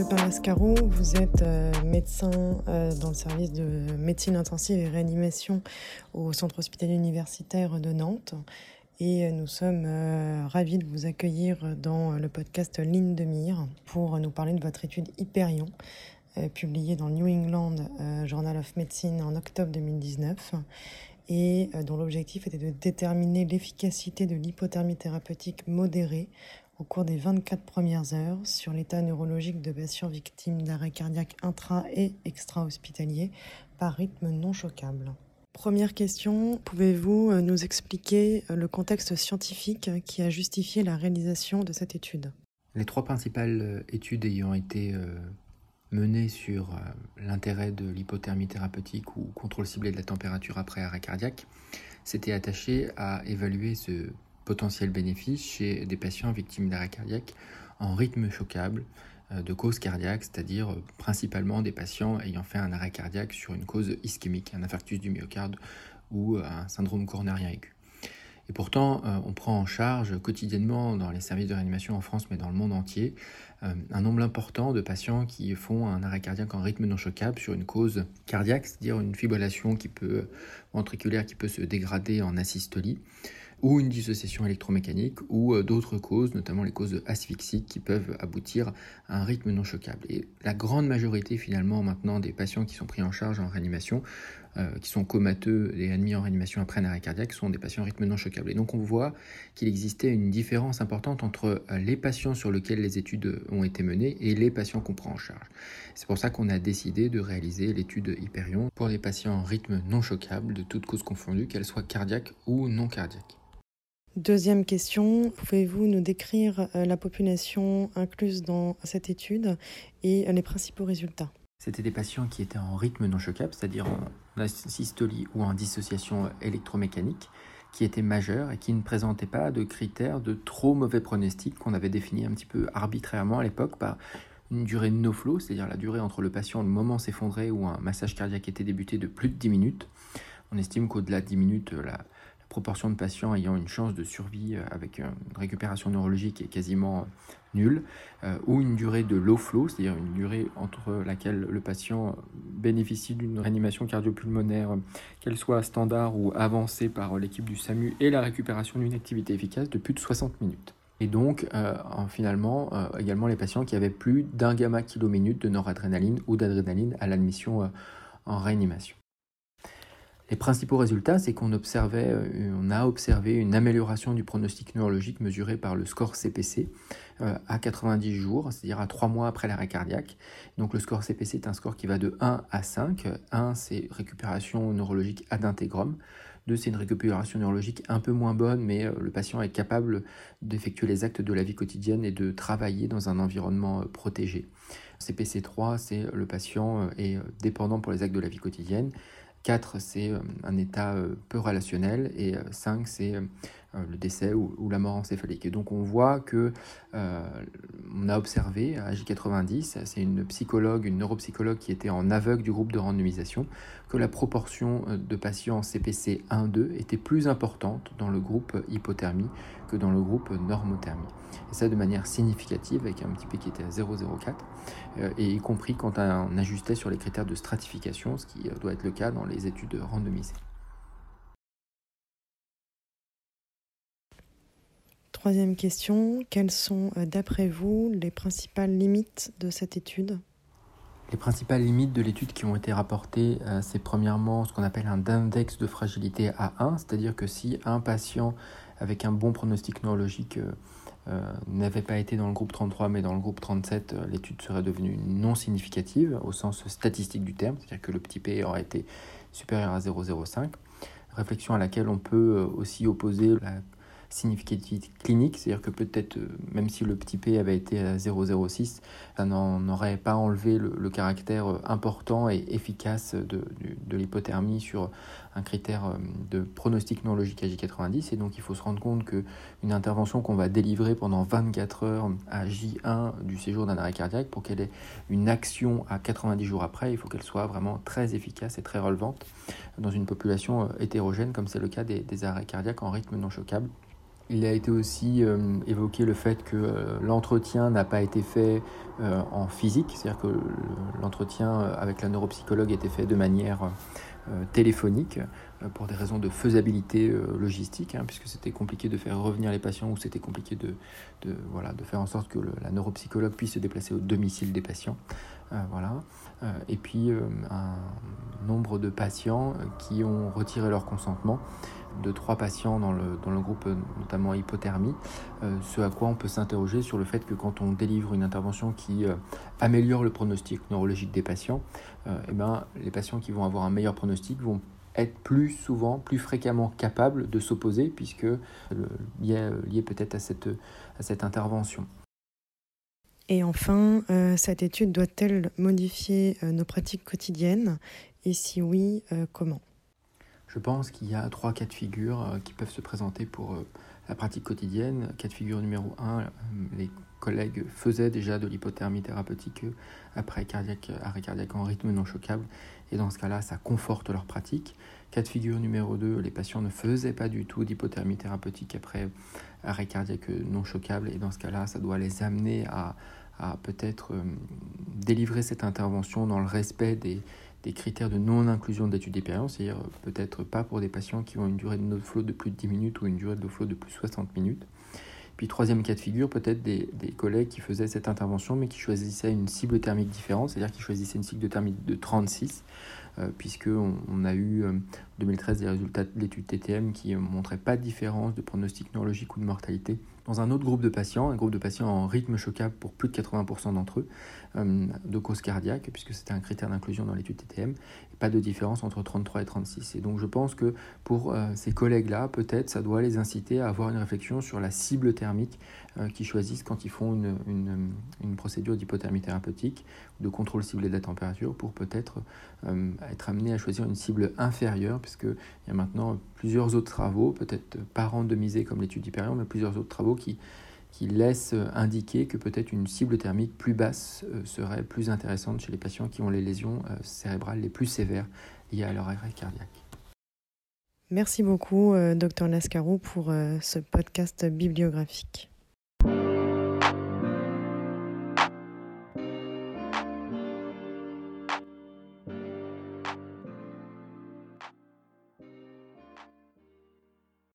Lepin Lascaro, vous êtes euh, médecin euh, dans le service de médecine intensive et réanimation au centre hospitalier universitaire de Nantes. Et euh, nous sommes ravis de vous accueillir dans le podcast Ligne de mire pour nous parler de votre étude Hyperion, publiée dans New England Journal of Medicine en octobre 2019 et dont l'objectif était de déterminer l'efficacité de l'hypothermie thérapeutique modérée au cours des 24 premières heures sur l'état neurologique de patients victimes d'arrêt cardiaque intra- et extra-hospitalier par rythme non choquable. Première question, pouvez-vous euh, nous expliquer euh, le contexte scientifique qui a justifié la réalisation de cette étude? Les trois principales euh, études ayant été menées sur l'intérêt de l'hypothermie thérapeutique ou contrôle ciblé de la température après arrêt cardiaque s'étaient attachées à évaluer ce potentiel bénéfice chez des patients victimes d'arrêt cardiaque en rythme choquable euh, de cause cardiaque, c'est-à-dire euh, principalement des patients ayant fait un arrêt cardiaque sur une cause ischémique, un infarctus du myocarde ou euh, un syndrome coronarien aigu. Et pourtant, on prend en charge quotidiennement dans les services de réanimation en France, mais dans le monde entier, un nombre important de patients qui font un arrêt cardiaque en rythme non choquable sur une cause cardiaque, c'est-à-dire une fibrillation qui peut, ventriculaire qui peut se dégrader en asystolie ou une dissociation électromécanique ou euh, d'autres causes, notamment les causes asphyxiques qui peuvent aboutir à un rythme non choquable. Et la grande majorité finalement maintenant des patients qui sont pris en charge en réanimation, euh, qui sont comateux et admis en réanimation après un arrêt cardiaque, sont des patients en rythme non choquable. Et donc on voit qu'il existait une différence importante entre euh, les patients sur lesquels les études ont été menées et les patients qu'on prend en charge. C'est pour ça qu'on a décidé de réaliser l'étude Hyperion pour les patients en rythme non choquable de toutes causes confondues, qu'elles soient cardiaques ou non cardiaques. Deuxième question, pouvez-vous nous décrire euh, la population incluse dans cette étude et euh, les principaux résultats? C'était des patients qui étaient en rythme non choquable, c'est-à-dire en asystolie ou en dissociation électromécanique, qui étaient majeurs et qui ne présentaient pas de critères de trop mauvais pronostic qu'on avait défini un petit peu arbitrairement à l'époque par une durée no flow, c'est-à-dire la durée entre le patient, le moment s'effondrait ou un massage cardiaque était débuté de plus de 10 minutes. On estime qu'au-delà de 10 minutes, la, proportion de patients ayant une chance de survie euh, avec une récupération neurologique est quasiment euh, nulle, euh, ou une durée de low flow, c'est-à-dire une durée entre laquelle le patient bénéficie d'une réanimation cardiopulmonaire, qu'elle soit standard ou avancée par l'équipe du SAMU, et la récupération d'une activité efficace de plus de 60 minutes. Et donc, finalement, également les patients qui avaient plus d'un gamma kilominute de noradrénaline ou d'adrénaline à l'admission en réanimation. Les principaux résultats, c'est qu'on observait, euh, on a observé une amélioration du pronostic neurologique mesuré par le score CPC euh, à 90 jours, c'est-à-dire à 3 mois après l'arrêt cardiaque. Donc le score CPC est un score qui va de 1 à 5. 1, c'est récupération neurologique ad intégrum. 2, c'est une récupération neurologique un peu moins bonne, mais euh, le patient est capable d'effectuer les actes de la vie quotidienne et de travailler dans un environnement protégé. CPC 3, c'est le patient est dépendant pour les actes de la vie quotidienne. 4, c'est euh, un état euh, peu relationnel. Et 5, euh, c'est le décès ou, la mort encéphalique. Et donc on voit que on a observé à J90, c'est une psychologue, une neuropsychologue qui était en aveugle du groupe de randomisation, que la proportion de patients CPC 1-2 était plus importante dans le groupe hypothermie que dans le groupe normothermie. Et ça de manière significative avec un petit p qui était à 0,04 euh, et y compris quand on ajustait sur les critères de stratification, ce qui euh, doit être le cas dans les études randomisées. Troisième question, quelles sont euh, d'après vous les principales limites de cette étude? Les principales limites de l'étude qui ont été rapportées, c'est premièrement ce qu'on appelle un index de fragilité à 1, c'est-à-dire que si un patient avec un bon pronostic neurologique euh, n'avait pas été dans le groupe 33 mais dans le groupe 37, euh, l'étude serait devenue non significative au sens statistique du terme, c'est-à-dire que le petit p aurait été supérieur à 0,05. Réflexion à laquelle on peut euh, aussi opposer la significativité clinique, c'est-à-dire que peut-être, euh, même si le petit p avait été à 0,06, ça n'en aurait pas enlevé le, caractère euh, important et efficace de, l'hypothermie sur un critère euh, de pronostic neurologique à J90. Et donc, il faut se rendre compte qu'une intervention qu'on va délivrer pendant 24 heures à J1 du séjour d'un arrêt cardiaque, pour qu'elle ait une action à 90 jours après, il faut qu'elle soit vraiment très efficace et très relevante dans une population hétérogène, comme c'est le cas des arrêts cardiaques en rythme non choquable. Il a été aussi évoqué le fait que l'entretien n'a pas été fait en physique, c'est-à-dire que l'entretien avec la neuropsychologue était fait de manière téléphonique pour des raisons de faisabilité logistique, hein, puisque c'était compliqué de faire revenir les patients ou c'était compliqué de, de, voilà, de faire en sorte que la neuropsychologue puisse se déplacer au domicile des patients. voilà. et puis un nombre de patients qui ont retiré leur consentement de trois patients dans le, groupe, notamment hypothermie, euh, ce à quoi on peut s'interroger sur le fait que quand on délivre une intervention qui euh, améliore le pronostic neurologique des patients, euh, eh ben, les patients qui vont avoir un meilleur pronostic vont être plus souvent, plus fréquemment capables de s'opposer, puisque lié, peut-être à cette, à cette intervention. Et enfin, cette étude doit-elle modifier nos pratiques quotidiennes? Et si oui, comment? Je pense qu'il y a trois cas de figure euh, qui peuvent se présenter pour euh, la pratique quotidienne. Cas de figure numéro un, euh, les collègues faisaient déjà de l'hypothermie thérapeutique après arrêt cardiaque en rythme non choquable, et dans ce cas-là, ça conforte leur pratique. Cas de figure numéro 2, les patients ne faisaient pas du tout d'hypothermie thérapeutique après arrêt cardiaque non choquable, et dans ce cas-là, ça doit les amener à peut-être délivrer cette intervention dans le respect des, des critères de non-inclusion d'études d'expérience, c'est-à-dire euh, peut-être pas pour des patients qui ont une durée de no flow de plus de 10 minutes ou une durée de flow de plus de 60 minutes. Puis troisième cas de figure, peut-être des, collègues qui faisaient cette intervention mais qui choisissaient une cible thermique différente, c'est-à-dire qui choisissaient une cible de thermique de 36, euh, puisqu'on on a eu en euh, 2013 des résultats de l'étude TTM qui ne montraient pas de différence de pronostic neurologique ou de mortalité dans un autre groupe de patients, un groupe de patients en rythme choquable pour plus de 80% d'entre eux, euh, de cause cardiaque, puisque c'était un critère d'inclusion dans l'étude TTM, pas de différence entre 33 et 36. Et donc je pense que pour euh, ces collègues-là, peut-être ça doit les inciter à avoir une réflexion sur la cible thermique euh, qu'ils choisissent quand ils font une, une, une procédure d'hypothermie thérapeutique de contrôle ciblé de la température pour peut-être être amené à choisir une cible inférieure, puisqu'il y a maintenant plusieurs autres travaux, peut-être pas randomisés comme l'étude Hyperion, mais plusieurs autres travaux qui, qui laissent indiquer que peut-être une cible thermique plus basse euh, serait plus intéressante chez les patients qui ont les lésions euh, cérébrales les plus sévères liées à leur arrêt cardiaque. Merci beaucoup, euh, Dr Lascaro, pour ce podcast bibliographique.